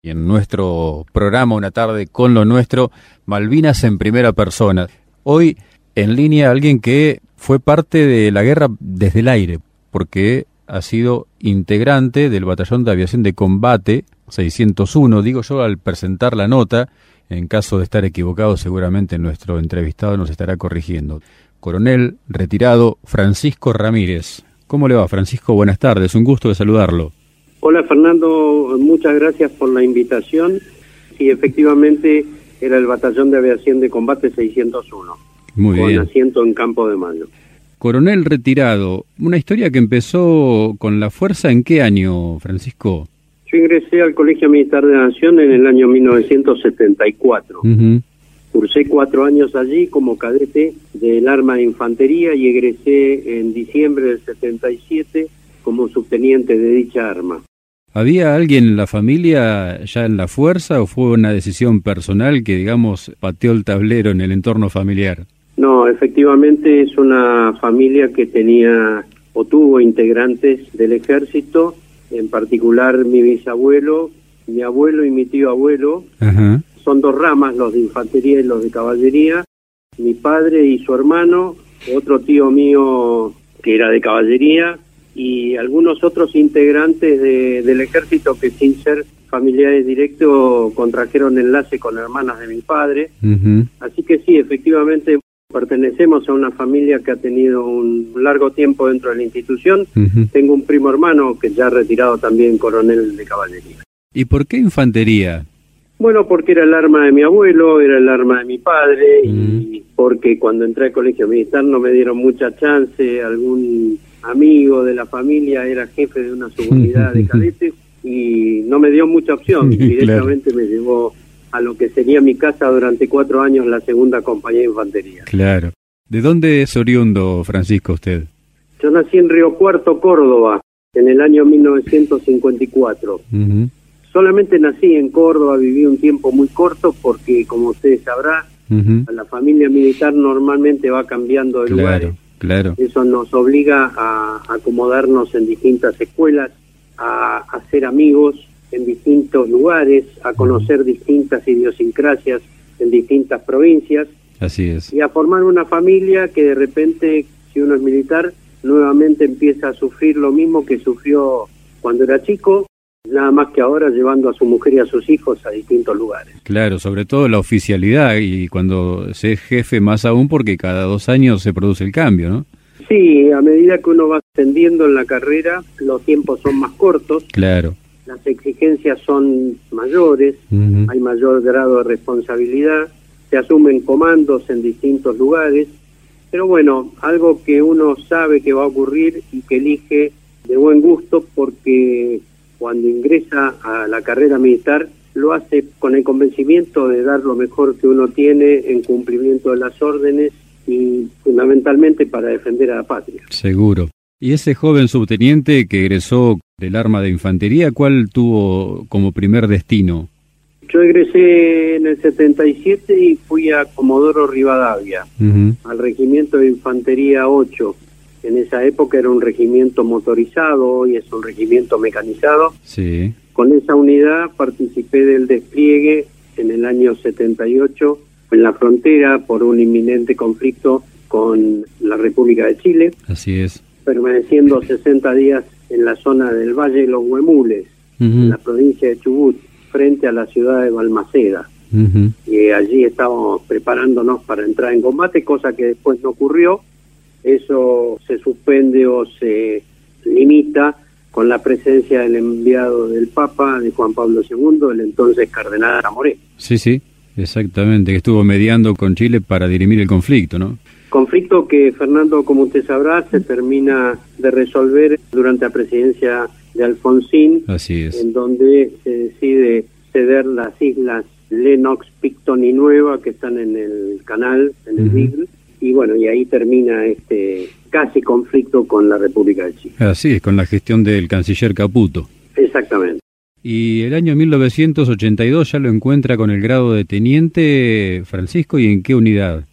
Y en nuestro programa Una tarde con lo nuestro, Malvinas en primera persona. Hoy en línea alguien que fue parte de la guerra desde el aire, porque ha sido integrante del Batallón de Aviación de Combate 601, digo yo al presentar la nota, en caso de estar equivocado seguramente nuestro entrevistado nos estará corrigiendo. Coronel retirado Francisco Ramírez. ¿Cómo le va Francisco? Buenas tardes, un gusto de saludarlo. Hola Fernando, muchas gracias por la invitación. Sí, efectivamente era el Batallón de Aviación de Combate 601. Muy con bien. asiento en Campo de Mayo. Coronel retirado, una historia que empezó con la fuerza en qué año, Francisco? Yo ingresé al Colegio Militar de la Nación en el año 1974. Ujú. Cursé cuatro años allí como cadete del arma de infantería y egresé en diciembre del 77 como subteniente de dicha arma. ¿Había alguien en la familia ya en la fuerza o fue una decisión personal que, digamos, pateó el tablero en el entorno familiar? No, efectivamente es una familia que tenía o tuvo integrantes del ejército, en particular mi bisabuelo, mi abuelo y mi tío abuelo. Ajá. Son dos ramas, los de infantería y los de caballería. Mi padre y su hermano, otro tío mío que era de caballería y algunos otros integrantes de- del ejército que sin ser familiares directos contrajeron enlace con hermanas de mi padre. Así que sí, efectivamente pertenecemos a una familia que ha tenido un largo tiempo dentro de la institución. Tengo un primo hermano que ya ha retirado también coronel de caballería. ¿Y por qué infantería? Bueno, porque era el arma de mi abuelo, era el arma de mi padre y porque cuando entré al colegio militar no me dieron mucha chance, algún amigo de la familia era jefe de una subunidad de cadetes y no me dio mucha opción, Claro. directamente me llevó a lo que sería mi casa durante cuatro años la segunda compañía de infantería. Claro. ¿De dónde es oriundo, Francisco, usted? Yo nací en Río Cuarto, Córdoba, en el año 1954. Ujú. Solamente nací en Córdoba, viví un tiempo muy corto porque, como ustedes sabrán, la familia militar normalmente va cambiando de lugares. Claro. Eso nos obliga a acomodarnos en distintas escuelas, a hacer amigos en distintos lugares, a conocer distintas idiosincrasias en distintas provincias Así es. y a formar una familia que de repente, si uno es militar, nuevamente empieza a sufrir lo mismo que sufrió cuando era chico, nada más que ahora llevando a su mujer y a sus hijos a distintos lugares. Claro, sobre todo la oficialidad y cuando se es jefe más aún porque cada dos años se produce el cambio, ¿no? Sí, a medida que uno va ascendiendo en la carrera, los tiempos son más cortos, Claro. las exigencias son mayores, hay mayor grado de responsabilidad, se asumen comandos en distintos lugares, pero bueno, algo que uno sabe que va a ocurrir y que elige de buen gusto porque cuando ingresa a la carrera militar lo hace con el convencimiento de dar lo mejor que uno tiene en cumplimiento de las órdenes y fundamentalmente para defender a la patria. Seguro. ¿Y ese joven subteniente que egresó del arma de infantería, cuál tuvo como primer destino? Yo egresé en el 77 y fui a Comodoro Rivadavia. Al regimiento de infantería 8. En esa época era un regimiento motorizado, hoy es un regimiento mecanizado. Sí. Con esa unidad participé del despliegue en el año 78 en la frontera por un inminente conflicto con la República de Chile, Así es. permaneciendo 60 días en la zona del Valle de los Huemules, en la provincia de Chubut, frente a la ciudad de Balmaceda y allí estábamos preparándonos para entrar en combate, cosa que después no ocurrió. Eso se suspende o se limita con la presencia del enviado del Papa, de Juan Pablo II, el entonces cardenal Amoré. Sí, sí, exactamente, que estuvo mediando con Chile para dirimir el conflicto, ¿no? Conflicto que, Fernando, como usted sabrá, se termina de resolver durante la presidencia de Alfonsín, Así es. en donde se decide ceder las islas Lennox, Picton y Nueva, que están en el canal, en el. Beagle, y bueno, y ahí termina este casi conflicto con la República de Chile. Así es, con la gestión del canciller Caputo. Exactamente. Y el año 1982 ya lo encuentra con el grado de teniente Francisco y en qué unidad.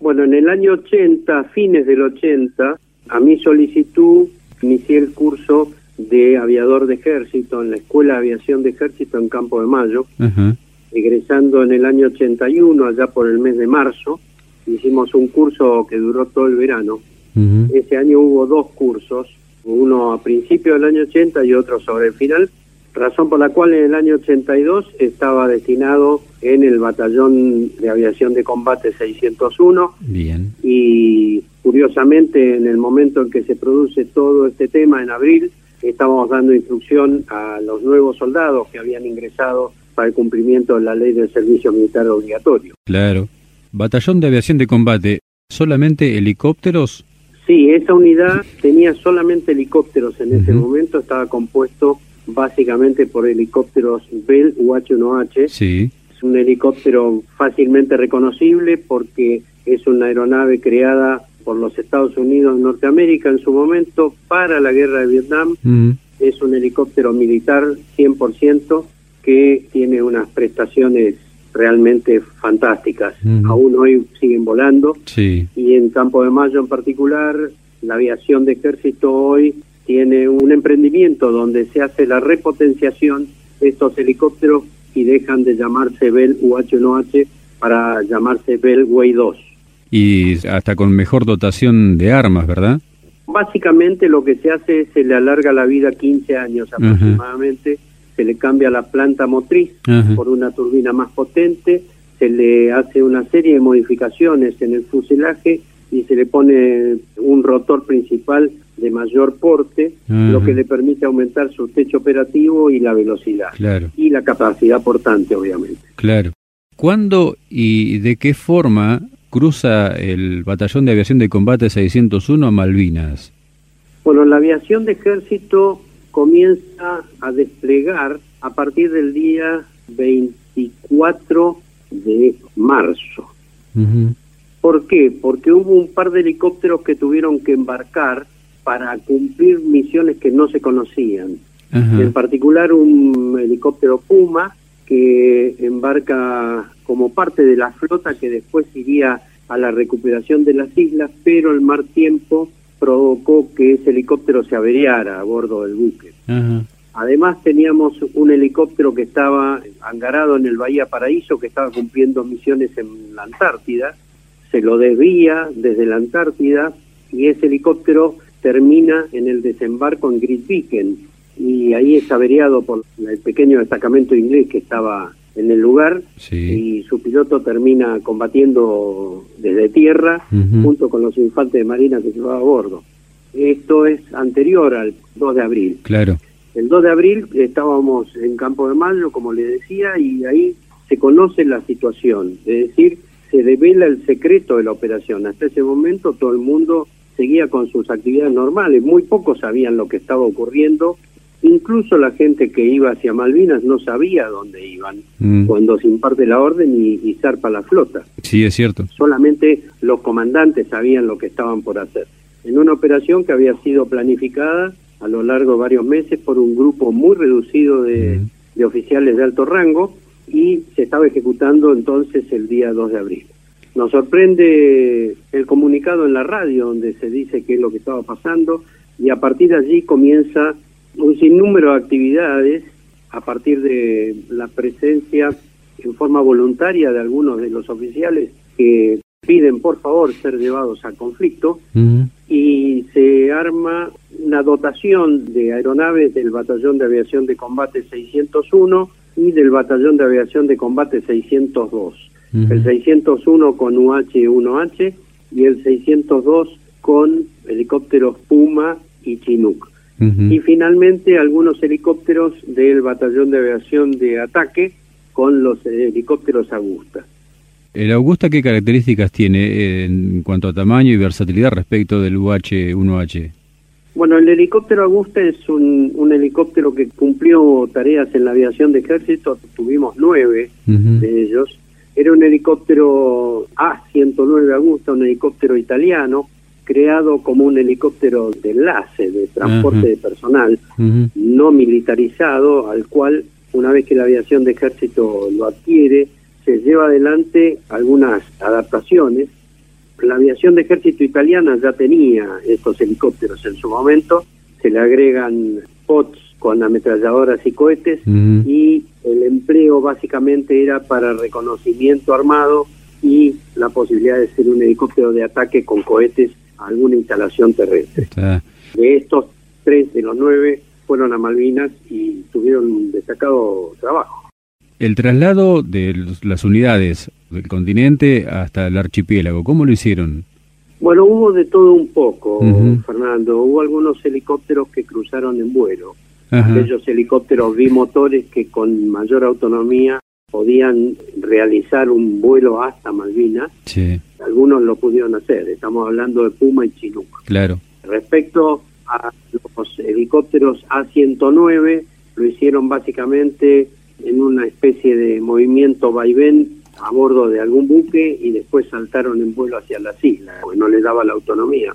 Bueno, en el año 80, fines del 80, a mi solicitud, inicié el curso de aviador de ejército en la Escuela de Aviación de Ejército en Campo de Mayo, egresando en el año 81, allá por el mes de marzo. Hicimos un curso que duró todo el verano. Ese año hubo dos cursos, uno a principio del año 80 y otro sobre el final, razón por la cual en el año 82 estaba destinado en el Batallón de Aviación de Combate 601. Bien. Y curiosamente, en el momento en que se produce todo este tema, en abril, estábamos dando instrucción a los nuevos soldados que habían ingresado para el cumplimiento de la ley del servicio militar obligatorio. Claro. Batallón de Aviación de Combate, ¿solamente helicópteros? Sí, esa unidad tenía solamente helicópteros en ese momento, estaba compuesto básicamente por helicópteros Bell UH-1H. Sí. Es un helicóptero fácilmente reconocible porque es una aeronave creada por los Estados Unidos de Norteamérica en su momento para la guerra de Vietnam. Es un helicóptero militar 100% que tiene unas prestaciones realmente fantásticas. Aún hoy siguen volando. Sí. Y en Campo de Mayo en particular, la aviación de ejército hoy tiene un emprendimiento donde se hace la repotenciación de estos helicópteros y dejan de llamarse Bell UH-1H para llamarse Bell Way 2. Y hasta con mejor dotación de armas, ¿verdad? Básicamente lo que se hace es se le alarga la vida 15 años aproximadamente, se le cambia la planta motriz por una turbina más potente, se le hace una serie de modificaciones en el fuselaje y se le pone un rotor principal de mayor porte, lo que le permite aumentar su techo operativo y la velocidad. Claro. Y la capacidad portante, obviamente. Claro. ¿Cuándo y de qué forma cruza el Batallón de Aviación de Combate 601 a Malvinas? Bueno, la aviación de ejército comienza a desplegar a partir del día 24 de marzo. ¿Por qué? Porque hubo un par de helicópteros que tuvieron que embarcar para cumplir misiones que no se conocían. En particular un helicóptero Puma que embarca como parte de la flota que después iría a la recuperación de las islas, pero el mar tiempo provocó que ese helicóptero se averiara a bordo del buque. Además teníamos un helicóptero que estaba angarado en el Bahía Paraíso, que estaba cumpliendo misiones en la Antártida, se lo desvía desde la Antártida y ese helicóptero termina en el desembarco en Grisviken y ahí es averiado por el pequeño destacamento inglés que estaba en el lugar y su piloto termina combatiendo desde tierra junto con los infantes de marina que llevaba a bordo. Esto es anterior al 2 de abril. Claro. El 2 de abril estábamos en Campo de Mayo, como le decía, y ahí se conoce la situación, es decir, se devela el secreto de la operación. Hasta ese momento todo el mundo seguía con sus actividades normales, muy pocos sabían lo que estaba ocurriendo, incluso la gente que iba hacia Malvinas no sabía dónde iban mm. cuando se imparte la orden y, y zarpa la flota. Sí, es cierto. Solamente los comandantes sabían lo que estaban por hacer. En una operación que había sido planificada a lo largo de varios meses por un grupo muy reducido de, mm. de oficiales de alto rango y se estaba ejecutando entonces el día 2 de abril. Nos sorprende el comunicado en la radio donde se dice qué es lo que estaba pasando y a partir de allí comienza un sinnúmero de actividades a partir de la presencia en forma voluntaria de algunos de los oficiales que piden por favor ser llevados al conflicto. Y se arma una dotación de aeronaves del Batallón de Aviación de Combate 601 y del Batallón de Aviación de Combate 602 el 601 con UH-1H y el 602 con helicópteros Puma y Chinook. Y finalmente algunos helicópteros del Batallón de Aviación de Ataque con los helicópteros Augusta. ¿El Augusta qué características tiene en cuanto a tamaño y versatilidad respecto del UH-1H? Bueno, el helicóptero Augusta es un, un, helicóptero que cumplió tareas en la aviación de ejército, tuvimos nueve de ellos, era un helicóptero A-109 Augusta, un helicóptero italiano, creado como un helicóptero de enlace, de transporte de personal, no militarizado, al cual, una vez que la aviación de ejército lo adquiere, se lleva adelante algunas adaptaciones. La aviación de ejército italiana ya tenía estos helicópteros en su momento, se le agregan spots con ametralladoras y cohetes y el empleo básicamente era para reconocimiento armado y la posibilidad de ser un helicóptero de ataque con cohetes alguna instalación terrestre. De estos tres de los nueve fueron a Malvinas y tuvieron un destacado trabajo. El traslado de las unidades del continente hasta el archipiélago, ¿cómo lo hicieron? Bueno, hubo de todo un poco, Fernando. Hubo algunos helicópteros que cruzaron en vuelo. Aquellos helicópteros bimotores que con mayor autonomía podían realizar un vuelo hasta Malvinas. Sí. Algunos lo pudieron hacer. Estamos hablando de Puma y Chinook. Claro. Respecto a los helicópteros A-109, lo hicieron básicamente en una especie de movimiento vaivén a bordo de algún buque y después saltaron en vuelo hacia las islas, porque no les daba la autonomía.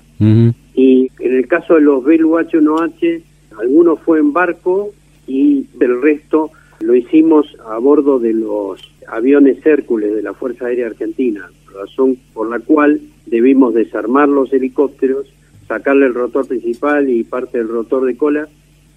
Y en el caso de los Bell UH-1H, algunos fue en barco y el resto lo hicimos a bordo de los aviones Hércules de la Fuerza Aérea Argentina, razón por la cual debimos desarmar los helicópteros, sacarle el rotor principal y parte del rotor de cola,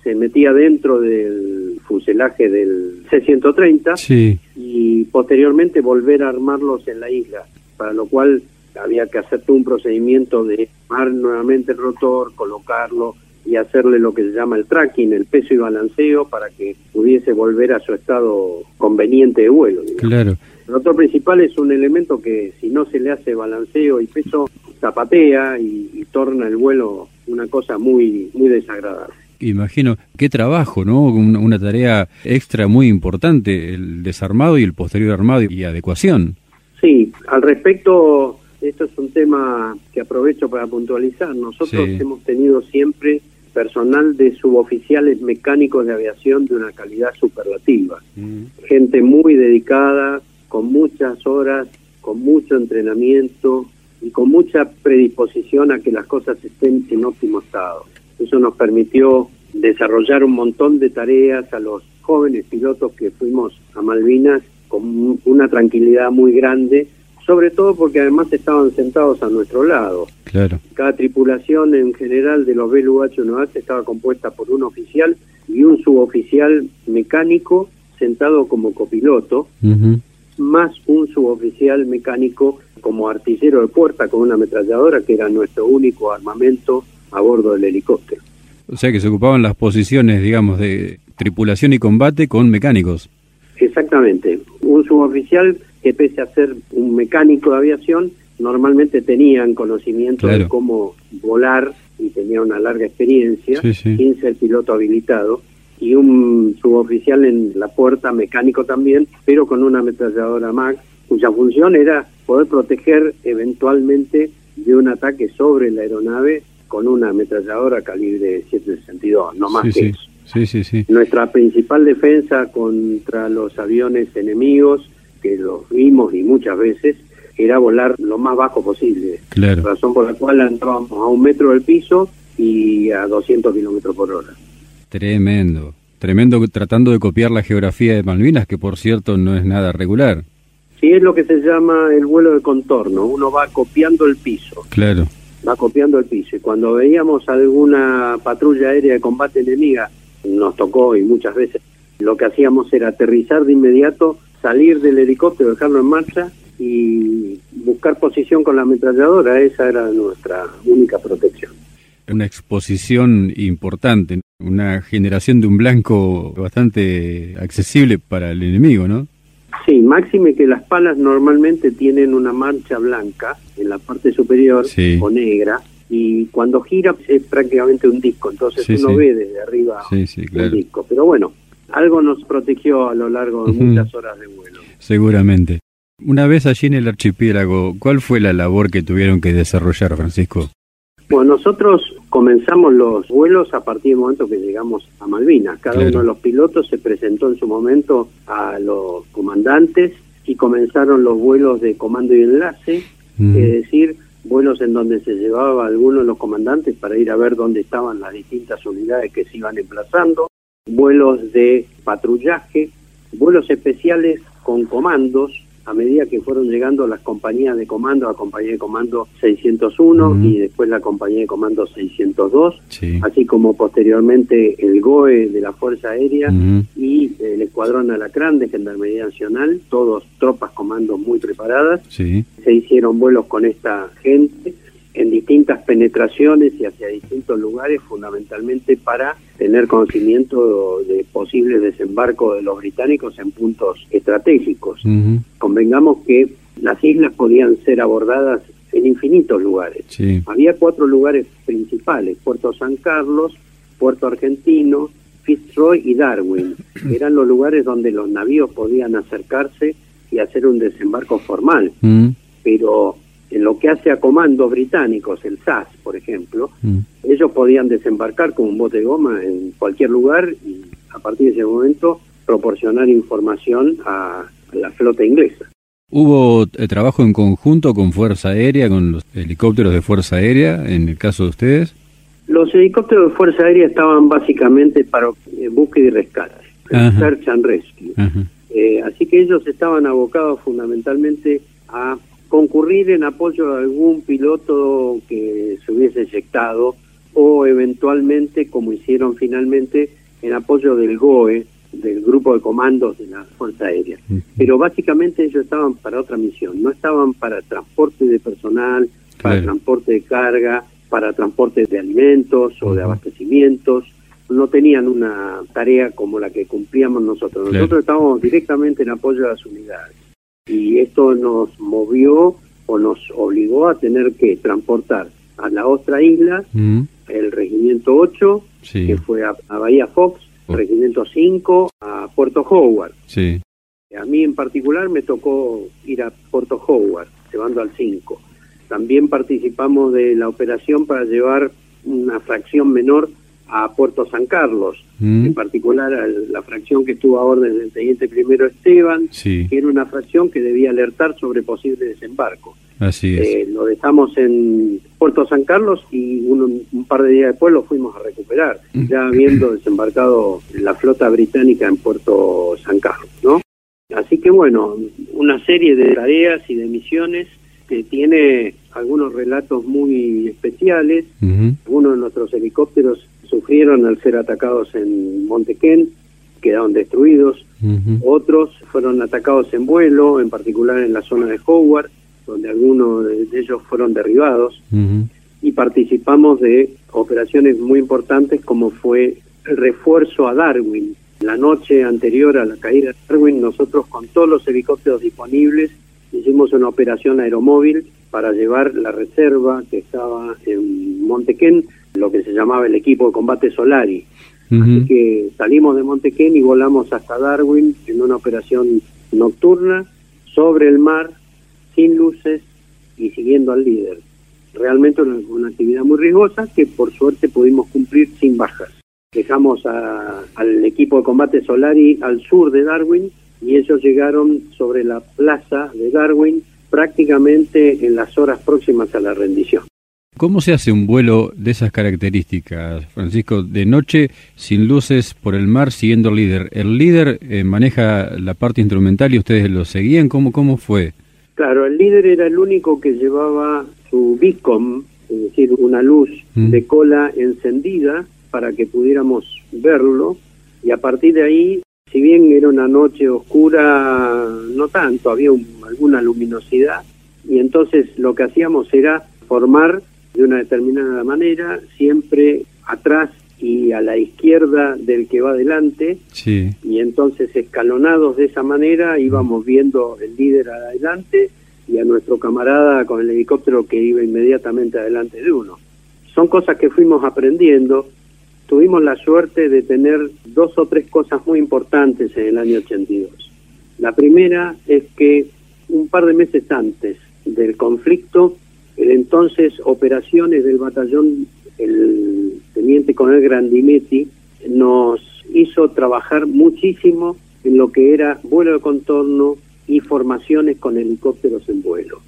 se metía dentro del fuselaje del C-130 y posteriormente volver a armarlos en la isla, para lo cual había que hacer todo un procedimiento de armar nuevamente el rotor, colocarlo, y hacerle lo que se llama el tracking, el peso y balanceo para que pudiese volver a su estado conveniente de vuelo. Claro. El rotor principal es un elemento que si no se le hace balanceo y peso, zapatea y, torna el vuelo una cosa muy, muy desagradable. Imagino, qué trabajo, ¿no? Una, una, tarea extra muy importante, el desarmado y el posterior armado y adecuación. Sí, al respecto, esto es un tema que aprovecho para puntualizar. Nosotros hemos tenido siempre personal de suboficiales mecánicos de aviación de una calidad superlativa. Mm. Gente muy dedicada, con muchas horas, con mucho entrenamiento y con mucha predisposición a que las cosas estén en óptimo estado. Eso nos permitió desarrollar un montón de tareas a los jóvenes pilotos que fuimos a Malvinas con una tranquilidad muy grande sobre todo porque además estaban sentados a nuestro lado. Claro. Cada tripulación en general de los BLUH-1H estaba compuesta por un oficial y un suboficial mecánico sentado como copiloto, más un suboficial mecánico como artillero de puerta con una ametralladora, que era nuestro único armamento a bordo del helicóptero. O sea que se ocupaban las posiciones, digamos, de tripulación y combate con mecánicos. Exactamente. Un suboficial que pese a ser un mecánico de aviación, normalmente tenían conocimiento de cómo volar y tenía una larga experiencia, sin ser piloto habilitado, y un suboficial en la puerta mecánico también, pero con una ametralladora MAX, cuya función era poder proteger eventualmente de un ataque sobre la aeronave con una ametralladora calibre 762, no más que eso. Sí, sí, sí. Nuestra principal defensa contra los aviones enemigos, que los vimos y muchas veces, era volar lo más bajo posible. Claro. Razón por la cual entrábamos a un metro del piso y a 200 kilómetros por hora. Tremendo, tremendo tratando de copiar la geografía de Malvinas, que por cierto no es nada regular. Sí, es lo que se llama el vuelo de contorno, uno va copiando el piso. Claro. Va copiando el piso y cuando veíamos alguna patrulla aérea de combate enemiga nos tocó y muchas veces lo que hacíamos era aterrizar de inmediato, salir del helicóptero, dejarlo en marcha y buscar posición con la ametralladora. Esa era nuestra única protección. Una exposición importante, una generación de un blanco bastante accesible para el enemigo, ¿no? Sí, máxime que las palas normalmente tienen una mancha blanca en la parte superior o negra y cuando gira es prácticamente un disco, entonces uno ve desde arriba el disco. Pero bueno, algo nos protegió a lo largo de muchas horas de vuelo. Seguramente. Una vez allí en el archipiélago, ¿cuál fue la labor que tuvieron que desarrollar, Francisco? Bueno, nosotros comenzamos los vuelos a partir del momento que llegamos a Malvinas. Cada uno de los pilotos se presentó en su momento a los comandantes y comenzaron los vuelos de comando y enlace, es decir, vuelos en donde se llevaba a algunos de los comandantes para ir a ver dónde estaban las distintas unidades que se iban emplazando, vuelos de patrullaje, vuelos especiales con comandos, a medida que fueron llegando las compañías de comando, la compañía de comando 601 y después la compañía de comando 602, así como posteriormente el GOE de la Fuerza Aérea y el Escuadrón Alacrán de Gendarmería Nacional, todos tropas comandos muy preparadas. Se hicieron vuelos con esta gente en distintas penetraciones y hacia distintos lugares, fundamentalmente para tener conocimiento de posibles desembarcos de los británicos en puntos estratégicos. Convengamos que las islas podían ser abordadas en infinitos lugares. Había cuatro lugares principales, Puerto San Carlos, Puerto Argentino, Fitzroy y Darwin. Eran los lugares donde los navíos podían acercarse y hacer un desembarco formal. Pero en lo que hace a comandos británicos, el SAS, por ejemplo, mm. ellos podían desembarcar con un bote de goma en cualquier lugar y a partir de ese momento proporcionar información a, la flota inglesa. ¿Hubo eh, trabajo en conjunto con Fuerza Aérea, con los helicópteros de Fuerza Aérea, en el caso de ustedes? Los helicópteros de Fuerza Aérea estaban básicamente para eh, búsqueda y rescate, search and rescue. Eh, así que ellos estaban abocados fundamentalmente a concurrir en apoyo de algún piloto que se hubiese eyectado o eventualmente, como hicieron finalmente, en apoyo del GOE, del grupo de comandos de la Fuerza Aérea. Pero básicamente ellos estaban para otra misión, no estaban para transporte de personal, para transporte de carga, para transporte de alimentos o de abastecimientos, no tenían una tarea como la que cumplíamos nosotros. Nosotros estábamos directamente en apoyo a las unidades y esto nos movió o nos obligó a tener que transportar a la otra isla mm. el regimiento 8 que fue a, Bahía Fox oh. regimiento 5 a Puerto Howard sí. a mí en particular me tocó ir a Puerto Howard llevando al 5 también participamos de la operación para llevar una fracción menor a Puerto San Carlos, mm. en particular a la fracción que estuvo a orden del teniente primero Esteban, que era una fracción que debía alertar sobre posible desembarco. Así es. Eh, lo dejamos en Puerto San Carlos y un, par de días después lo fuimos a recuperar, mm. ya habiendo desembarcado la flota británica en Puerto San Carlos, ¿no? Así que bueno, una serie de tareas y de misiones que tiene algunos relatos muy especiales. Algunos de nuestros helicópteros sufrieron al ser atacados en Montequén, quedaron destruidos. Otros fueron atacados en vuelo, en particular en la zona de Howard, donde algunos de ellos fueron derribados. Y participamos de operaciones muy importantes como fue el refuerzo a Darwin. La noche anterior a la caída de Darwin, nosotros con todos los helicópteros disponibles hicimos una operación aeromóvil para llevar la reserva que estaba en Montequén, lo que se llamaba el equipo de combate Solari. Así que salimos de Montequén y volamos hasta Darwin en una operación nocturna sobre el mar, sin luces y siguiendo al líder. Realmente una, una actividad muy riesgosa que por suerte pudimos cumplir sin bajas. Dejamos al equipo de combate Solari al sur de Darwin y ellos llegaron sobre la plaza de Darwin prácticamente en las horas próximas a la rendición. ¿Cómo se hace un vuelo de esas características, Francisco? De noche, sin luces, por el mar, siguiendo al líder. ¿El líder eh, maneja la parte instrumental y ustedes lo seguían? ¿Cómo, ¿Cómo fue? Claro, el líder era el único que llevaba su beacon, es decir, una luz mm. de cola encendida para que pudiéramos verlo y a partir de ahí si bien era una noche oscura, no tanto, había alguna luminosidad, y entonces lo que hacíamos era formar de una determinada manera, siempre atrás y a la izquierda del que va adelante, y entonces escalonados de esa manera íbamos viendo el líder adelante y a nuestro camarada con el helicóptero que iba inmediatamente adelante de uno. Son cosas que fuimos aprendiendo tuvimos la suerte de tener dos o tres cosas muy importantes en el año 82. La primera es que un par de meses antes del conflicto, el entonces operaciones del batallón, el teniente coronel Grandinetti, nos hizo trabajar muchísimo en lo que era vuelo de contorno y formaciones con helicópteros en vuelo.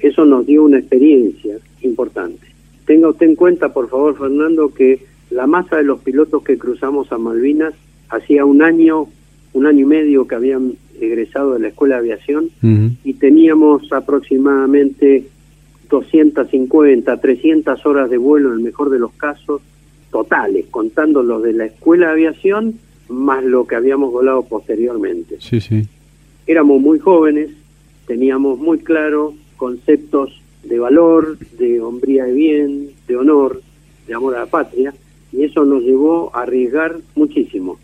Eso nos dio una experiencia importante. Tenga usted en cuenta, por favor, Fernando, que la masa de los pilotos que cruzamos a Malvinas hacía un año, un año y medio que habían egresado de la Escuela de Aviación y teníamos aproximadamente 250, 300 horas de vuelo en el mejor de los casos totales, contando los de la Escuela de Aviación más lo que habíamos volado posteriormente. Sí, sí. Éramos muy jóvenes, teníamos muy claro conceptos de valor, de hombría de bien, de honor, de amor a la patria, y eso nos llevó a arriesgar muchísimo.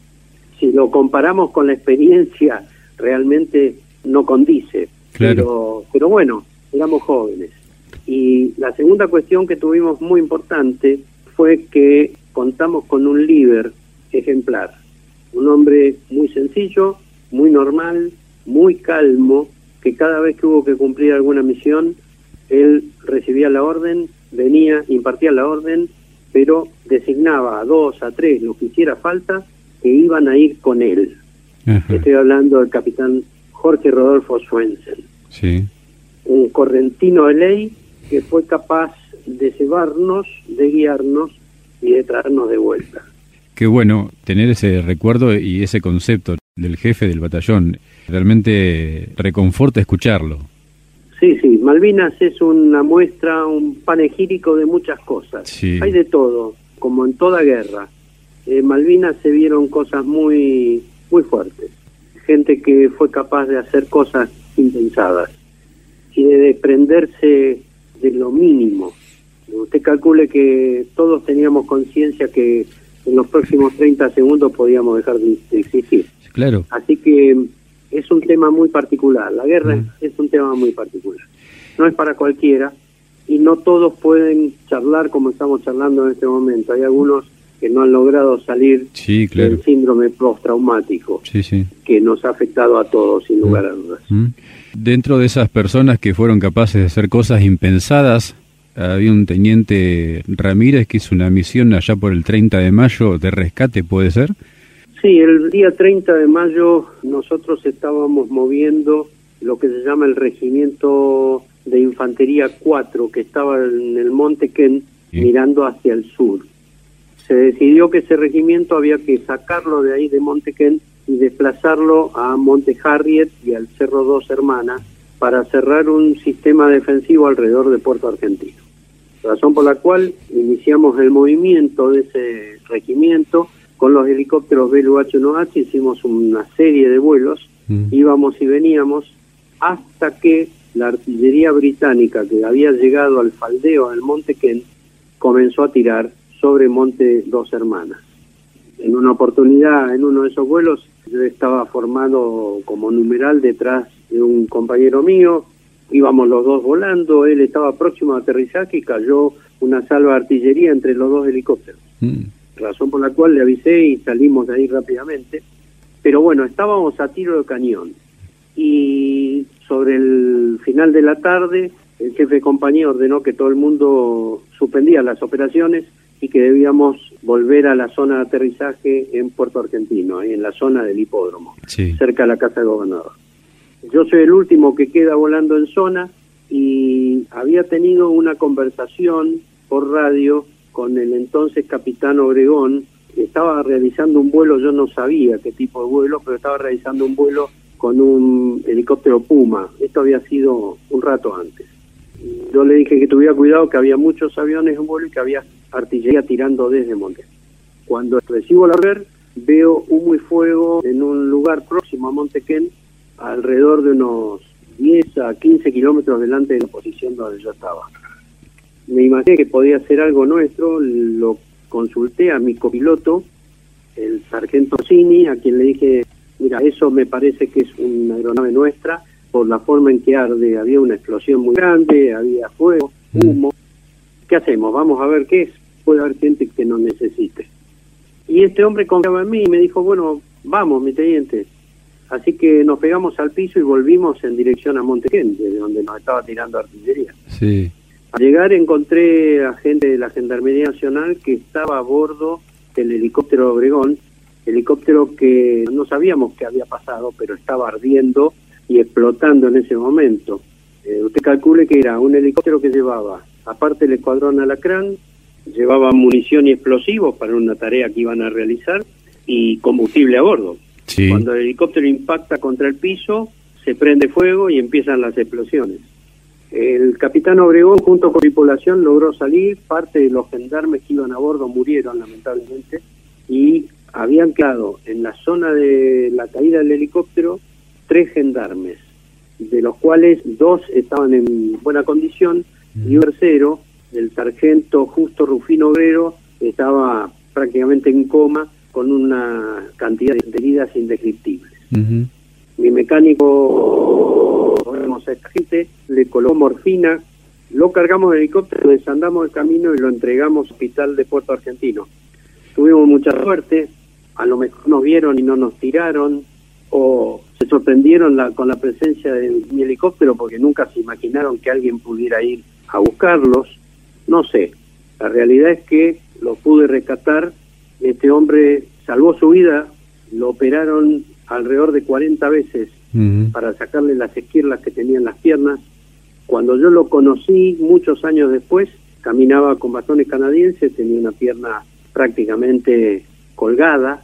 Si lo comparamos con la experiencia, realmente no condice, pero, pero bueno, éramos jóvenes. Y la segunda cuestión que tuvimos muy importante fue que contamos con un líder ejemplar, un hombre muy sencillo, muy normal, muy calmo, que cada vez que hubo que cumplir alguna misión, él recibía la orden, venía, impartía la orden, pero designaba a dos, a tres, lo que hiciera falta, que iban a ir con él. Estoy hablando del capitán Jorge Rodolfo Swensen. Sí. Un correntino de ley que fue capaz de llevarnos, de guiarnos y de traernos de vuelta. Qué bueno tener ese recuerdo y ese concepto del jefe del batallón. Realmente reconforta escucharlo. Sí, sí, Malvinas es una muestra, un panegírico de muchas cosas. Hay de todo, como en toda guerra. En Malvinas se vieron cosas muy, muy fuertes. Gente que fue capaz de hacer cosas impensadas y de desprenderse de lo mínimo. Usted calcule que todos teníamos conciencia que en los próximos 30 segundos podíamos dejar de, existir. Claro. Así que es un tema muy particular, la guerra mm. es un tema muy particular. No es para cualquiera y no todos pueden charlar como estamos charlando en este momento. Hay algunos que no han logrado salir del síndrome postraumático, sí, que nos ha afectado a todos, sin lugar a dudas. Mm. Dentro de esas personas que fueron capaces de hacer cosas impensadas, había un teniente Ramírez que hizo una misión allá por el 30 de mayo de rescate, ¿puede ser? Sí, el día 30 de mayo nosotros estábamos moviendo lo que se llama el Regimiento de Infantería 4, que estaba en el Monte Kent mirando hacia el sur. Se decidió que ese regimiento había que sacarlo de ahí de Monte Kent y desplazarlo a Monte Harriet y al Cerro Dos Hermanas para cerrar un sistema defensivo alrededor de Puerto Argentino. Razón por la cual iniciamos el movimiento de ese regimiento con los helicópteros BLU-H1H hicimos una serie de vuelos, mm. íbamos y veníamos, hasta que la artillería británica que había llegado al faldeo del Monte Kent comenzó a tirar sobre Monte Dos Hermanas. En una oportunidad, en uno de esos vuelos, yo estaba formado como numeral detrás de un compañero mío, íbamos los dos volando, él estaba próximo a aterrizaje y cayó una salva de artillería entre los dos helicópteros. Mm razón por la cual le avisé y salimos de ahí rápidamente. Pero bueno, estábamos a tiro de cañón y sobre el final de la tarde el jefe de compañía ordenó que todo el mundo suspendía las operaciones y que debíamos volver a la zona de aterrizaje en Puerto Argentino, ahí en la zona del hipódromo, cerca de la casa del gobernador. Yo soy el último que queda volando en zona y había tenido una conversación por radio con el entonces capitán Obregón, que estaba realizando un vuelo, yo no sabía qué tipo de vuelo, pero estaba realizando un vuelo con un helicóptero Puma. Esto había sido un rato antes. Yo le dije que tuviera cuidado, que había muchos aviones en vuelo y que había artillería tirando desde Monte. Cuando recibo la ver, veo humo y fuego en un lugar próximo a Montequén, alrededor de unos 10 a 15 kilómetros delante de la posición donde yo estaba me imaginé que podía ser algo nuestro, lo consulté a mi copiloto, el sargento Cini, a quien le dije, mira, eso me parece que es una aeronave nuestra, por la forma en que arde, había una explosión muy grande, había fuego, mm. humo. ¿Qué hacemos? Vamos a ver qué es. Puede haber gente que nos necesite. Y este hombre confiaba en mí y me dijo, bueno, vamos, mi teniente. Así que nos pegamos al piso y volvimos en dirección a Montequén, de donde nos estaba tirando artillería. Sí. Al llegar encontré a gente de la Gendarmería Nacional que estaba a bordo del helicóptero Obregón, helicóptero que no sabíamos qué había pasado, pero estaba ardiendo y explotando en ese momento. Eh, usted calcule que era un helicóptero que llevaba, aparte del escuadrón Alacrán, llevaba munición y explosivos para una tarea que iban a realizar y combustible a bordo. Cuando el helicóptero impacta contra el piso, se prende fuego y empiezan las explosiones. El capitán Obregón, junto con tripulación, logró salir. Parte de los gendarmes que iban a bordo murieron, lamentablemente, y habían quedado en la zona de la caída del helicóptero tres gendarmes, de los cuales dos estaban en buena condición y un tercero, el sargento Justo Rufino Obrero, estaba prácticamente en coma con una cantidad de heridas indescriptibles. Mi mecánico, a esta gente, le colocó morfina, lo cargamos en helicóptero, desandamos el camino y lo entregamos al hospital de Puerto Argentino. Tuvimos mucha suerte, a lo mejor nos vieron y no nos tiraron, o se sorprendieron con la presencia de mi helicóptero porque nunca se imaginaron que alguien pudiera ir a buscarlos, no sé. La realidad es que lo pude rescatar, este hombre salvó su vida, lo operaron alrededor de 40 veces para sacarle las esquirlas que tenía en las piernas. Cuando yo lo conocí muchos años después, caminaba con bastones canadienses, tenía una pierna prácticamente colgada,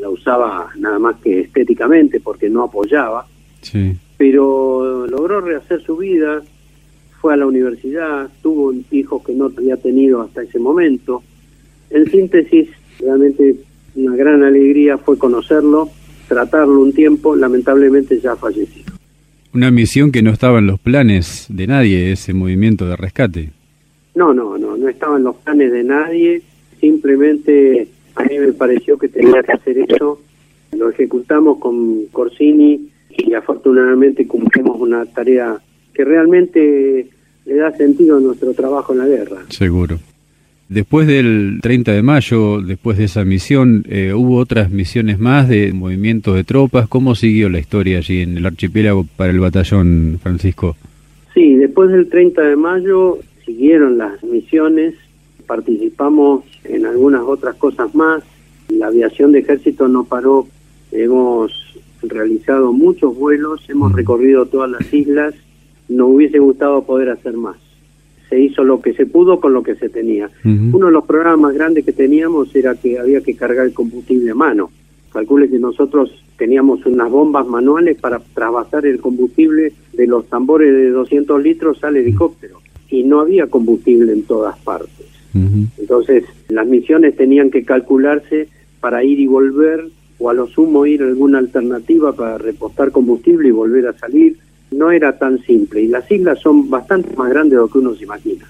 la usaba nada más que estéticamente porque no apoyaba, pero logró rehacer su vida, fue a la universidad, tuvo un hijo que no había tenido hasta ese momento. En síntesis, realmente una gran alegría fue conocerlo, tratarlo un tiempo, lamentablemente ya falleció. Una misión que no estaba en los planes de nadie, ese movimiento de rescate. No, no, no, no estaba en los planes de nadie, simplemente a mí me pareció que tenía que hacer eso, lo ejecutamos con Corsini y afortunadamente cumplimos una tarea que realmente le da sentido a nuestro trabajo en la guerra. Seguro. Después del 30 de mayo, después de esa misión, eh, ¿hubo otras misiones más de movimientos de tropas? ¿Cómo siguió la historia allí en el archipiélago para el batallón, Francisco? Sí, después del 30 de mayo siguieron las misiones, participamos en algunas otras cosas más, la aviación de ejército no paró, hemos realizado muchos vuelos, hemos recorrido todas las islas, nos hubiese gustado poder hacer más se hizo lo que se pudo con lo que se tenía. Uno de los programas más grandes que teníamos era que había que cargar el combustible a mano. Calcule que nosotros teníamos unas bombas manuales para trasvasar el combustible de los tambores de 200 litros al helicóptero y no había combustible en todas partes. Entonces las misiones tenían que calcularse para ir y volver o a lo sumo ir a alguna alternativa para repostar combustible y volver a salir no era tan simple y las islas son bastante más grandes de lo que uno se imagina.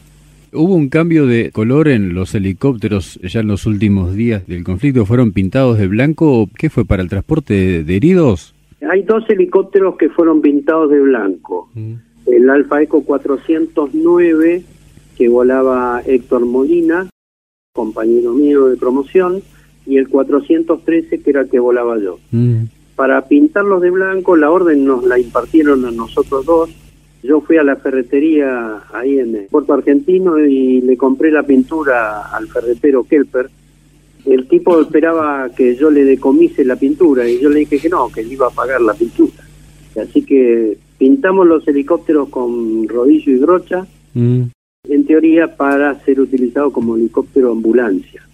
¿Hubo un cambio de color en los helicópteros ya en los últimos días del conflicto? ¿Fueron pintados de blanco? ¿Qué fue para el transporte de heridos? Hay dos helicópteros que fueron pintados de blanco. Mm. El Alfa Eco 409, que volaba Héctor Molina, compañero mío de promoción, y el 413, que era el que volaba yo. Mm para pintarlos de blanco, la orden nos la impartieron a nosotros dos. Yo fui a la ferretería ahí en Puerto Argentino y le compré la pintura al ferretero Kelper. El tipo esperaba que yo le decomise la pintura y yo le dije que no, que le iba a pagar la pintura. Así que pintamos los helicópteros con rodillo y brocha, mm. en teoría para ser utilizado como helicóptero ambulancia.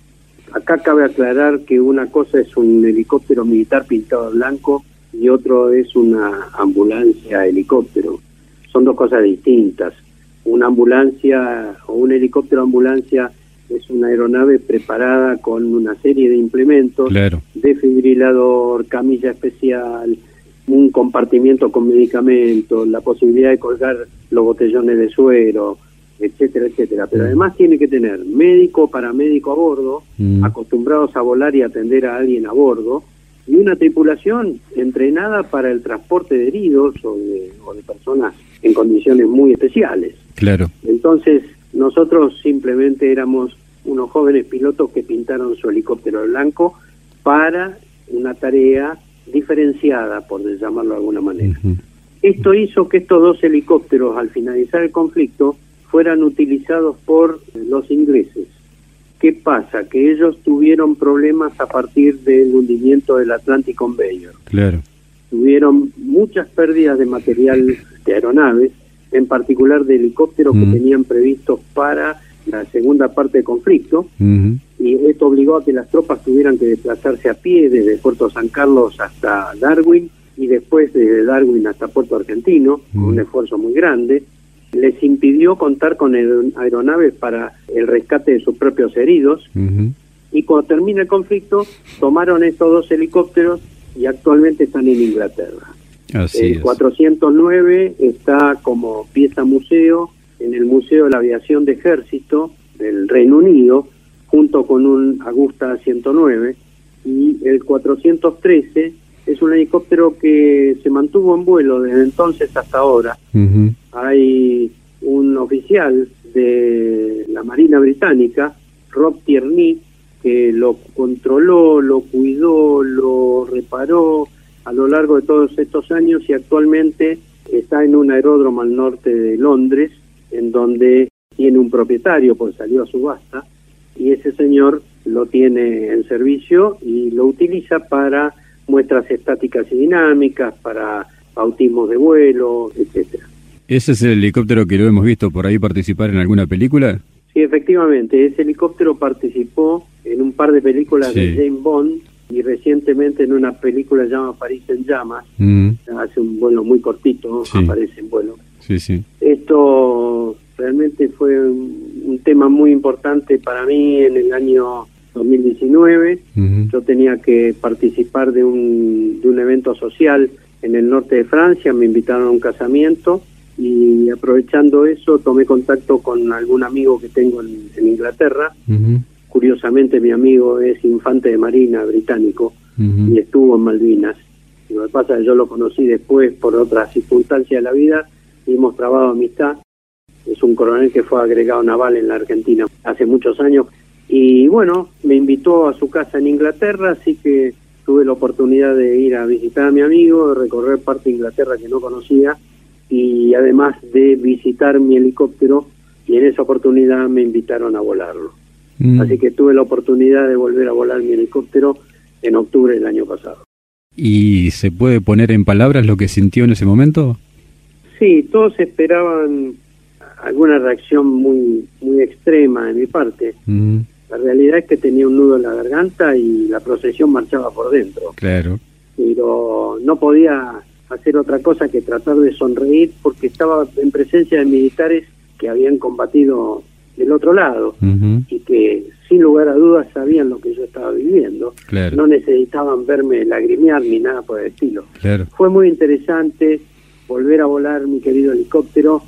Acá cabe aclarar que una cosa es un helicóptero militar pintado de blanco y otro es una ambulancia helicóptero. Son dos cosas distintas. Una ambulancia o un helicóptero ambulancia es una aeronave preparada con una serie de implementos, defibrilador, camilla especial, un compartimiento con medicamentos, la posibilidad de colgar los botellones de suero, etcétera, etcétera. Pero además tiene que tener médico, paramédico a bordo, mm. acostumbrados a volar y atender a alguien a bordo, y una tripulación entrenada para el transporte de heridos o de, o de personas en condiciones muy especiales. Claro. Entonces, nosotros simplemente éramos unos jóvenes pilotos que pintaron su helicóptero de blanco para una tarea diferenciada, por llamarlo de alguna manera. Esto hizo que estos dos helicópteros, al finalizar el conflicto, fueran utilizados por los ingleses. ¿Qué pasa? Que ellos tuvieron problemas a partir del hundimiento del Atlantic Conveyor. Claro. Tuvieron muchas pérdidas de material de aeronaves, en particular de helicópteros que tenían previstos para la segunda parte del conflicto, y esto obligó a que las tropas tuvieran que desplazarse a pie desde Puerto San Carlos hasta Darwin y después desde Darwin hasta Puerto Argentino, con un esfuerzo muy grande. Les impidió contar con aeronaves para el rescate de sus propios heridos. Y cuando termina el conflicto, tomaron estos dos helicópteros y actualmente están en Inglaterra. el 409 está como pieza museo en el Museo de la Aviación de Ejército del Reino Unido, junto con un Agusta 109, y el 413 es un helicóptero que se mantuvo en vuelo desde entonces hasta ahora. Hay un oficial de la Marina Británica, Rob Tierney, que lo controló, lo cuidó, lo reparó a lo largo de todos estos años y actualmente está en un aeródromo al norte de Londres, en donde tiene un propietario, pues salió a subasta, y ese señor lo tiene en servicio y lo utiliza para muestras estáticas y dinámicas, para autismos de vuelo, etcétera. ¿Ese es el helicóptero que lo hemos visto por ahí participar en alguna película? Sí, efectivamente, ese helicóptero participó en un par de películas de James Bond y recientemente en una película llamada París en llamas, mm. hace un vuelo muy cortito, aparece en vuelo. Sí, sí. Esto realmente fue un, tema muy importante para mí en el año 2019. Yo tenía que participar de un, de un evento social en el norte de Francia, me invitaron a un casamiento y aprovechando eso tomé contacto con algún amigo que tengo en, Inglaterra. Curiosamente mi amigo es infante de marina británico y estuvo en Malvinas. lo que pasa es que yo lo conocí después por otras circunstancias de la vida y hemos trabado amistad. Es un coronel que fue agregado naval en la Argentina hace muchos años y bueno, me invitó a su casa en Inglaterra, así que tuve la oportunidad de ir a visitar a mi amigo, de recorrer parte de Inglaterra que no conocía y además de visitar mi helicóptero y en esa oportunidad me invitaron a volarlo. Mm. Así que tuve la oportunidad de volver a volar mi helicóptero en octubre del año pasado. ¿Y se puede poner en palabras lo que sintió en ese momento? Sí, todos esperaban alguna reacción muy muy extrema de mi parte. Mm. La realidad es que tenía un nudo en la garganta y la procesión marchaba por dentro. Claro. Pero no podía hacer otra cosa que tratar de sonreír porque estaba en presencia de militares que habían combatido del otro lado y que sin lugar a dudas sabían lo que yo estaba viviendo. No necesitaban verme lagrimear ni nada por el estilo. Fue muy interesante volver a volar mi querido helicóptero,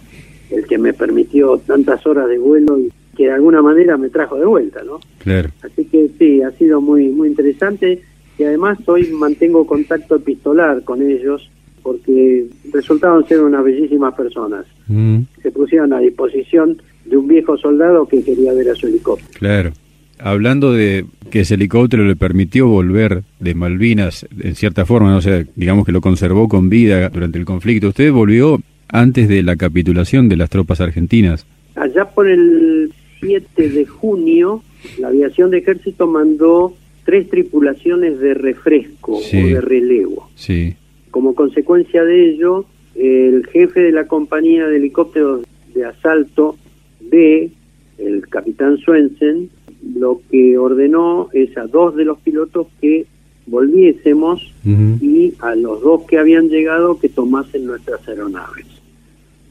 el que me permitió tantas horas de vuelo y que de alguna manera me trajo de vuelta, ¿no? Claro. Así que sí, ha sido muy muy interesante y además hoy mantengo contacto epistolar con ellos porque resultaron ser unas bellísimas personas. Mm. Se pusieron a disposición de un viejo soldado que quería ver a su helicóptero. Claro. Hablando de que ese helicóptero le permitió volver de Malvinas en cierta forma, ¿no? o sea, digamos que lo conservó con vida durante el conflicto. Usted volvió antes de la capitulación de las tropas argentinas. Allá por el 7 de junio, la aviación de ejército mandó tres tripulaciones de refresco o de relevo. Sí. Como consecuencia de ello, el jefe de la compañía de helicópteros de asalto B, el capitán Swensen, lo que ordenó es a dos de los pilotos que volviésemos y a los dos que habían llegado que tomasen nuestras aeronaves.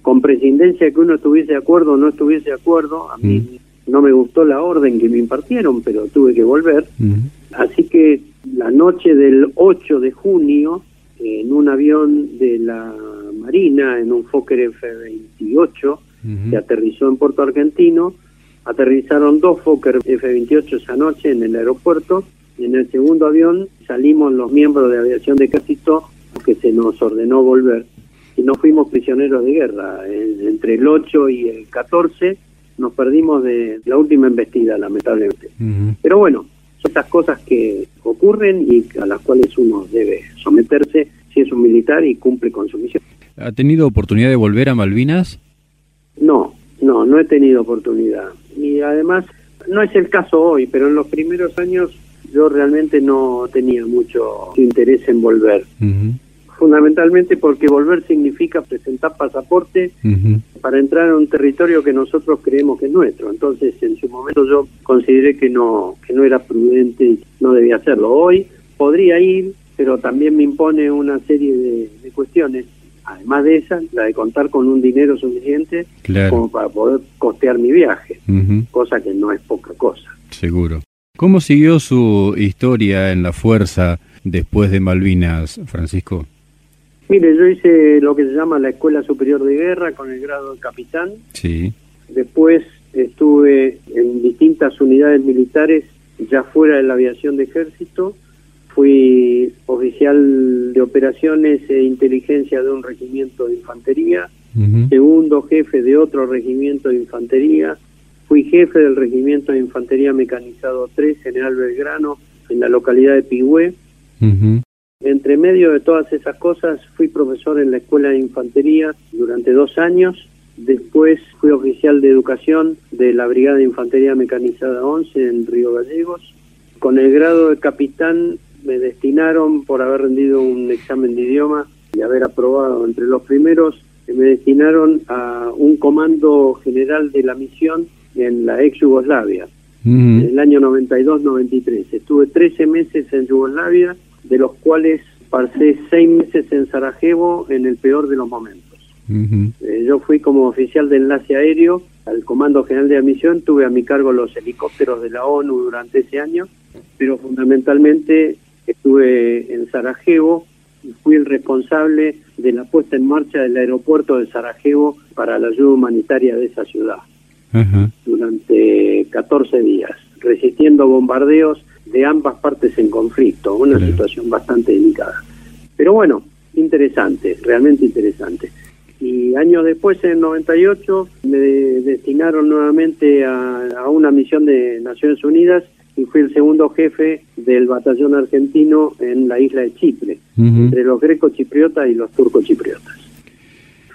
Con prescindencia que uno estuviese de acuerdo o no estuviese de acuerdo, a mí no me gustó la orden que me impartieron, pero tuve que volver. Así que la noche del 8 de junio, en un avión de la Marina, en un Fokker F-28, que aterrizó en Puerto Argentino, aterrizaron dos Fokker F-28 esa noche en el aeropuerto, y en el segundo avión salimos los miembros de aviación de ejército que se nos ordenó volver, no fuimos prisioneros de guerra. entre el 8 y el 14 nos perdimos de la última embestida, lamentablemente. Pero bueno, son estas cosas que ocurren y a las cuales uno debe someterse si es un militar y cumple con su misión. ¿Ha tenido oportunidad de volver a Malvinas? No, no, no he tenido oportunidad. Y además, no es el caso hoy, pero en los primeros años yo realmente no tenía mucho interés en volver. Fundamentalmente porque volver significa presentar pasaporte para entrar a un territorio que nosotros creemos que es nuestro. Entonces, en su momento yo consideré que no que no era prudente y no debía hacerlo. Hoy podría ir, pero también me impone una serie de, cuestiones. Además de esa, la de contar con un dinero suficiente como para poder costear mi viaje, cosa que no es poca cosa. Seguro. ¿Cómo siguió su historia en la fuerza después de Malvinas, Francisco? Mire, yo hice lo que se llama la Escuela Superior de Guerra con el grado de capitán. Sí. Después estuve en distintas unidades militares ya fuera de la aviación de ejército. Fui oficial de operaciones e inteligencia de un regimiento de infantería, segundo jefe de otro regimiento de infantería, fui jefe del regimiento de infantería mecanizado 3, General Belgrano, en la localidad de Pigüé. Entre medio de todas esas cosas, fui profesor en la Escuela de Infantería durante dos años. Después fui oficial de educación de la Brigada de Infantería Mecanizada 11 en Río Gallegos. Con el grado de capitán me destinaron por haber rendido un examen de idioma y haber aprobado entre los primeros, me destinaron a un comando general de la misión en la ex Yugoslavia, en el año 92-93. Estuve 13 meses en Yugoslavia de los cuales pasé seis meses en Sarajevo en el peor de los momentos. Eh, yo fui como oficial de enlace aéreo al Comando General de Admisión, tuve a mi cargo los helicópteros de la ONU durante ese año, pero fundamentalmente estuve en Sarajevo y fui el responsable de la puesta en marcha del aeropuerto de Sarajevo para la ayuda humanitaria de esa ciudad durante 14 días, resistiendo bombardeos de ambas partes en conflicto, una situación bastante delicada. Pero bueno, interesante, realmente interesante. Y años después, en el 98, me destinaron nuevamente a, una misión de Naciones Unidas y fui el segundo jefe del batallón argentino en la isla de Chipre, entre los greco-chipriotas y los turco-chipriotas.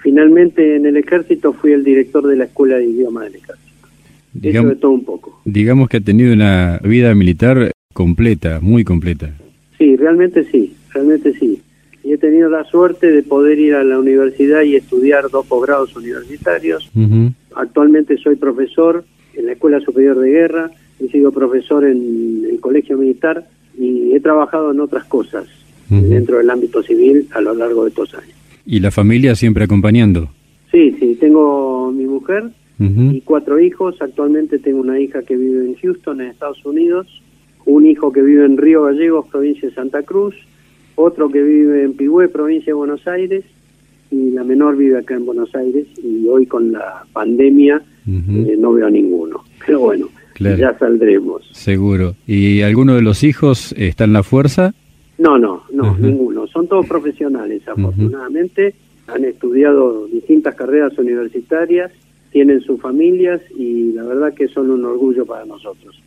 Finalmente, en el ejército fui el director de la Escuela de Idioma del Ejército. Eso de todo un poco. Digamos que ha tenido una vida militar completa, muy completa. Sí, realmente sí, realmente sí. Y he tenido la suerte de poder ir a la universidad y estudiar dos posgrados universitarios. Actualmente soy profesor en la Escuela Superior de Guerra, he sido profesor en el Colegio Militar y he trabajado en otras cosas dentro del ámbito civil a lo largo de estos años. ¿Y la familia siempre acompañando? Sí, sí, tengo mi mujer y cuatro hijos. Actualmente tengo una hija que vive en Houston, en Estados Unidos, un hijo que vive en Río Gallegos, provincia de Santa Cruz, otro que vive en Pigüé, provincia de Buenos Aires, y la menor vive acá en Buenos Aires, y hoy con la pandemia eh, no veo a ninguno. Pero bueno, ya saldremos. Seguro. ¿Y alguno de los hijos está en la fuerza? No, no, no, ninguno. Son todos profesionales, afortunadamente. Han estudiado distintas carreras universitarias, tienen sus familias y la verdad que son un orgullo para nosotros.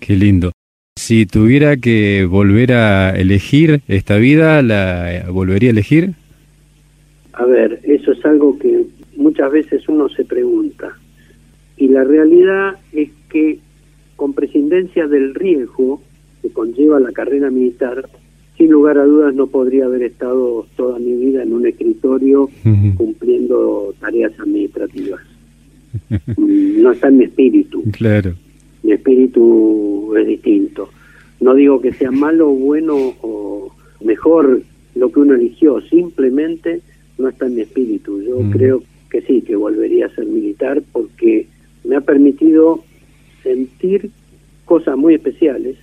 Qué lindo. Si tuviera que volver a elegir esta vida, ¿la volvería a elegir? A ver, eso es algo que muchas veces uno se pregunta. Y la realidad es que con prescindencia del riesgo que conlleva la carrera militar, sin lugar a dudas no podría haber estado toda mi vida en un escritorio cumpliendo tareas administrativas. Mm, no está en mi espíritu. Claro mi espíritu es distinto. No digo que sea malo, bueno o mejor lo que uno eligió, simplemente no está en mi espíritu. Yo creo que sí, que volvería a ser militar porque me ha permitido sentir cosas muy especiales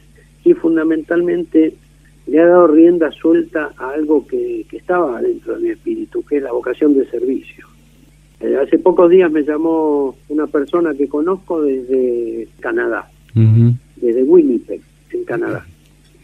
y fundamentalmente le ha dado rienda suelta a algo que, que estaba dentro de mi espíritu, que es la vocación de servicio. Eh, hace pocos días me llamó una persona que conozco desde Canadá, desde Winnipeg, en Canadá.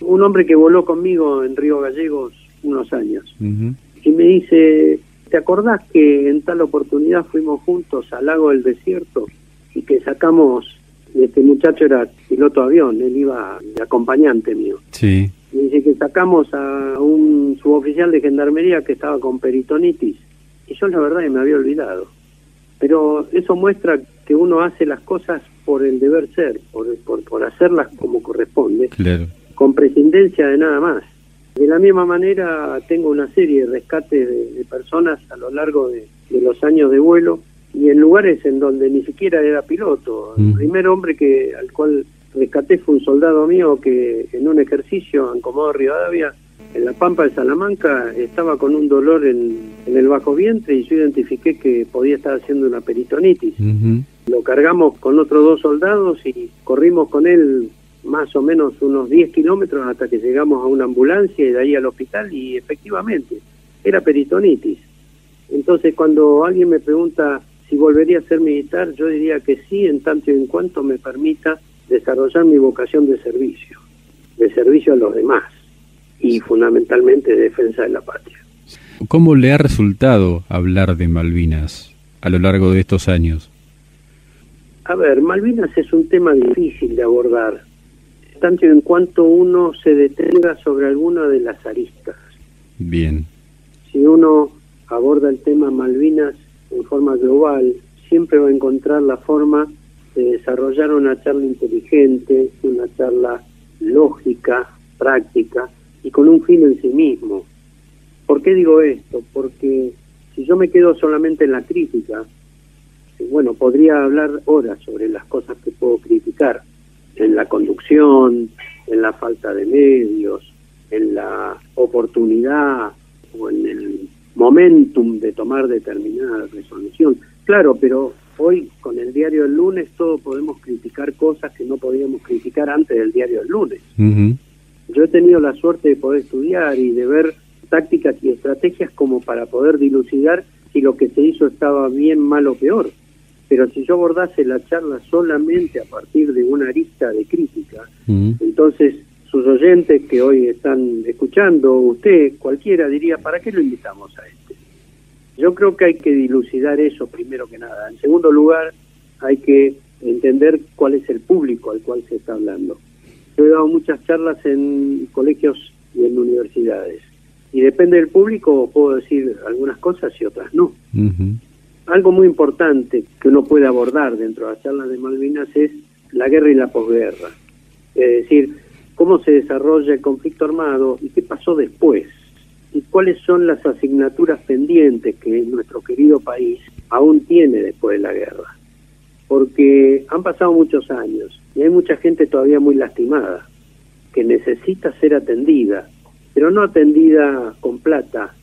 Un hombre que voló conmigo en Río Gallegos unos años. Y me dice, ¿te acordás que en tal oportunidad fuimos juntos al lago del desierto y que sacamos, este muchacho era piloto avión, él iba de acompañante mío. Sí. Me dice que sacamos a un suboficial de gendarmería que estaba con peritonitis y yo la verdad me había olvidado. Pero eso muestra que uno hace las cosas por el deber ser, por, por, hacerlas como corresponde, con prescindencia de nada más. De la misma manera, tengo una serie de rescates de, personas a lo largo de, los años de vuelo y en lugares en donde ni siquiera era piloto. El mm. primer hombre que al cual rescaté fue un soldado mío que en un ejercicio en Comodoro Rivadavia, en la Pampa de Salamanca, estaba con un dolor en, el bajo vientre y yo identifiqué que podía estar haciendo una peritonitis. Lo cargamos con otros dos soldados y corrimos con él más o menos unos 10 kilómetros hasta que llegamos a una ambulancia y de ahí al hospital y efectivamente era peritonitis. Entonces cuando alguien me pregunta si volvería a ser militar, yo diría que sí, en tanto y en cuanto me permita desarrollar mi vocación de servicio, de servicio a los demás y fundamentalmente de defensa de la patria. ¿Cómo le ha resultado hablar de Malvinas a lo largo de estos años? A ver, Malvinas es un tema difícil de abordar tanto en cuanto uno se detenga sobre alguna de las aristas. Bien. Si uno aborda el tema Malvinas en forma global, siempre va a encontrar la forma de desarrollar una charla inteligente, una charla lógica, práctica y con un fin en sí mismo. ¿Por qué digo esto? Porque si yo me quedo solamente en la crítica, bueno, podría hablar horas sobre las cosas que puedo criticar, en la conducción, en la falta de medios, en la oportunidad o en el momentum de tomar determinada resolución. Claro, pero hoy con el diario del lunes todos podemos criticar cosas que no podíamos criticar antes del diario del lunes. Yo he tenido la suerte de poder estudiar y de ver tácticas y estrategias como para poder dilucidar si lo que se hizo estaba bien, mal o peor. Pero si yo abordase la charla solamente a partir de una arista de crítica, mm. entonces sus oyentes que hoy están escuchando, usted, cualquiera, diría, ¿para qué lo invitamos a este? Yo creo que hay que dilucidar eso primero que nada. En segundo lugar, hay que entender cuál es el público al cual se está hablando. Yo he dado muchas charlas en colegios y en universidades. Y depende del público, puedo decir algunas cosas y otras no. Algo muy importante que uno puede abordar dentro de las charlas de Malvinas es la guerra y la posguerra. Es decir, cómo se desarrolla el conflicto armado y qué pasó después. Y cuáles son las asignaturas pendientes que nuestro querido país aún tiene después de la guerra. Porque han pasado muchos años y hay mucha gente todavía muy lastimada que necesita ser atendida, pero no atendida con plata,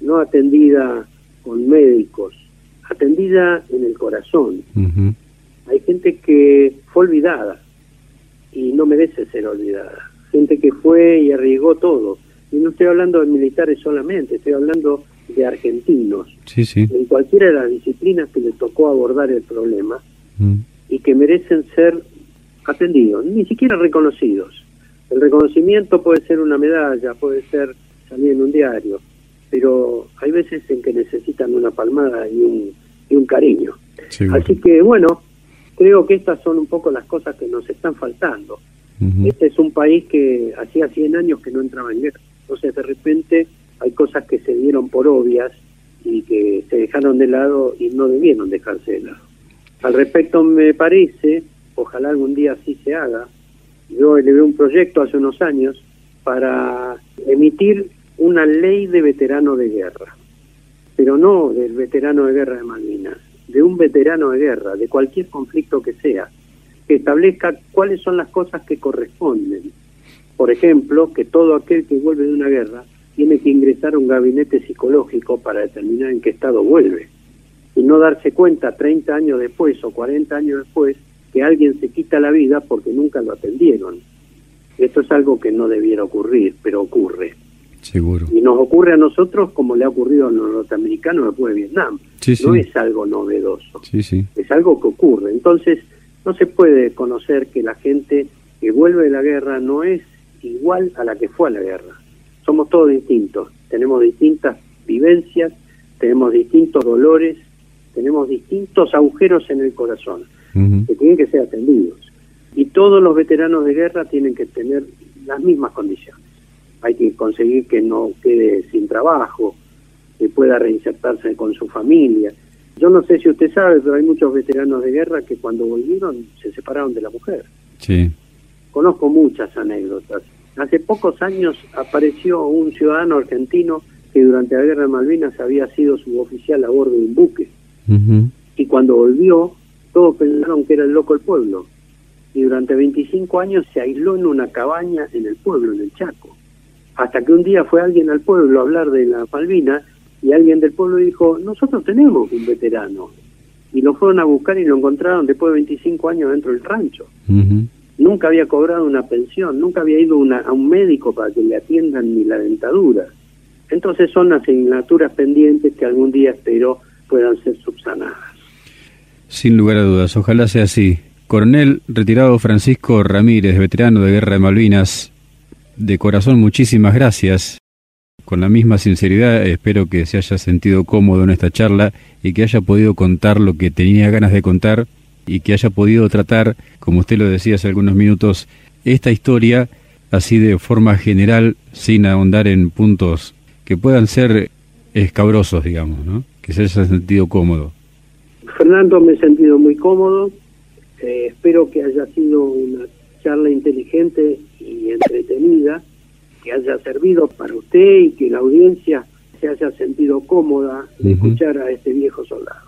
no atendida con médicos, atendida en el corazón. Hay gente que fue olvidada y no merece ser olvidada. Gente que fue y arriesgó todo. Y no estoy hablando de militares solamente, estoy hablando de argentinos. En cualquiera de las disciplinas que le tocó abordar el problema y que merecen ser atendidos, ni siquiera reconocidos. El reconocimiento puede ser una medalla, puede ser salir en un diario, pero hay veces en que necesitan una palmada y un, y un cariño. Así que bueno, creo que estas son un poco las cosas que nos están faltando. Este es un país que hacía 100 años que no entraba en guerra. Entonces de repente hay cosas que se dieron por obvias y que se dejaron de lado y no debieron dejarse de lado. Al respecto me parece, ojalá algún día así se haga, yo elevé un proyecto hace unos años para emitir una ley de veterano de guerra, pero no del veterano de guerra de Malvinas, de un veterano de guerra, de cualquier conflicto que sea, que establezca cuáles son las cosas que corresponden. Por ejemplo, que todo aquel que vuelve de una guerra tiene que ingresar a un gabinete psicológico para determinar en qué estado vuelve y no darse cuenta 30 años después o 40 años después que alguien se quita la vida porque nunca lo atendieron. Esto es algo que no debiera ocurrir, pero ocurre. Seguro. Y nos ocurre a nosotros como le ha ocurrido a los norteamericanos después de Vietnam. no es algo novedoso. Es algo que ocurre. Entonces, no se puede conocer que la gente que vuelve de la guerra no es igual a la que fue a la guerra. Somos todos distintos. Tenemos distintas vivencias, tenemos distintos dolores, tenemos distintos agujeros en el corazón que tienen que ser atendidos. Y todos los veteranos de guerra tienen que tener las mismas condiciones. Hay que conseguir que no quede sin trabajo, que pueda reinsertarse con su familia. Yo no sé si usted sabe, pero hay muchos veteranos de guerra que cuando volvieron se separaron de la mujer. Sí. Conozco muchas anécdotas Hace pocos años apareció un ciudadano argentino que durante la Guerra de Malvinas había sido suboficial a bordo de un buque. Y cuando volvió, todos pensaron que era el loco del pueblo. Y durante 25 años se aisló en una cabaña en el pueblo, en el Chaco. Hasta que un día fue alguien al pueblo a hablar de la Malvinas y alguien del pueblo dijo, nosotros tenemos un veterano. Y lo fueron a buscar y lo encontraron después de 25 años dentro del rancho. Nunca había cobrado una pensión, nunca había ido a un médico para que le atiendan ni la dentadura. Entonces son asignaturas pendientes que algún día espero puedan ser subsanadas. Sin lugar a dudas, ojalá sea así. Coronel retirado Francisco Ramírez, veterano de Guerra de Malvinas, de corazón muchísimas gracias. Con la misma sinceridad espero que se haya sentido cómodo en esta charla y que haya podido contar lo que tenía ganas de contar y que haya podido tratar, como usted lo decía hace algunos minutos, esta historia así de forma general, sin ahondar en puntos que puedan ser escabrosos, digamos, ¿no? Que se haya sentido cómodo. Fernando, me he sentido muy cómodo. Eh, espero que haya sido una charla inteligente y entretenida, que haya servido para usted y que la audiencia se haya sentido cómoda de escuchar a este viejo soldado.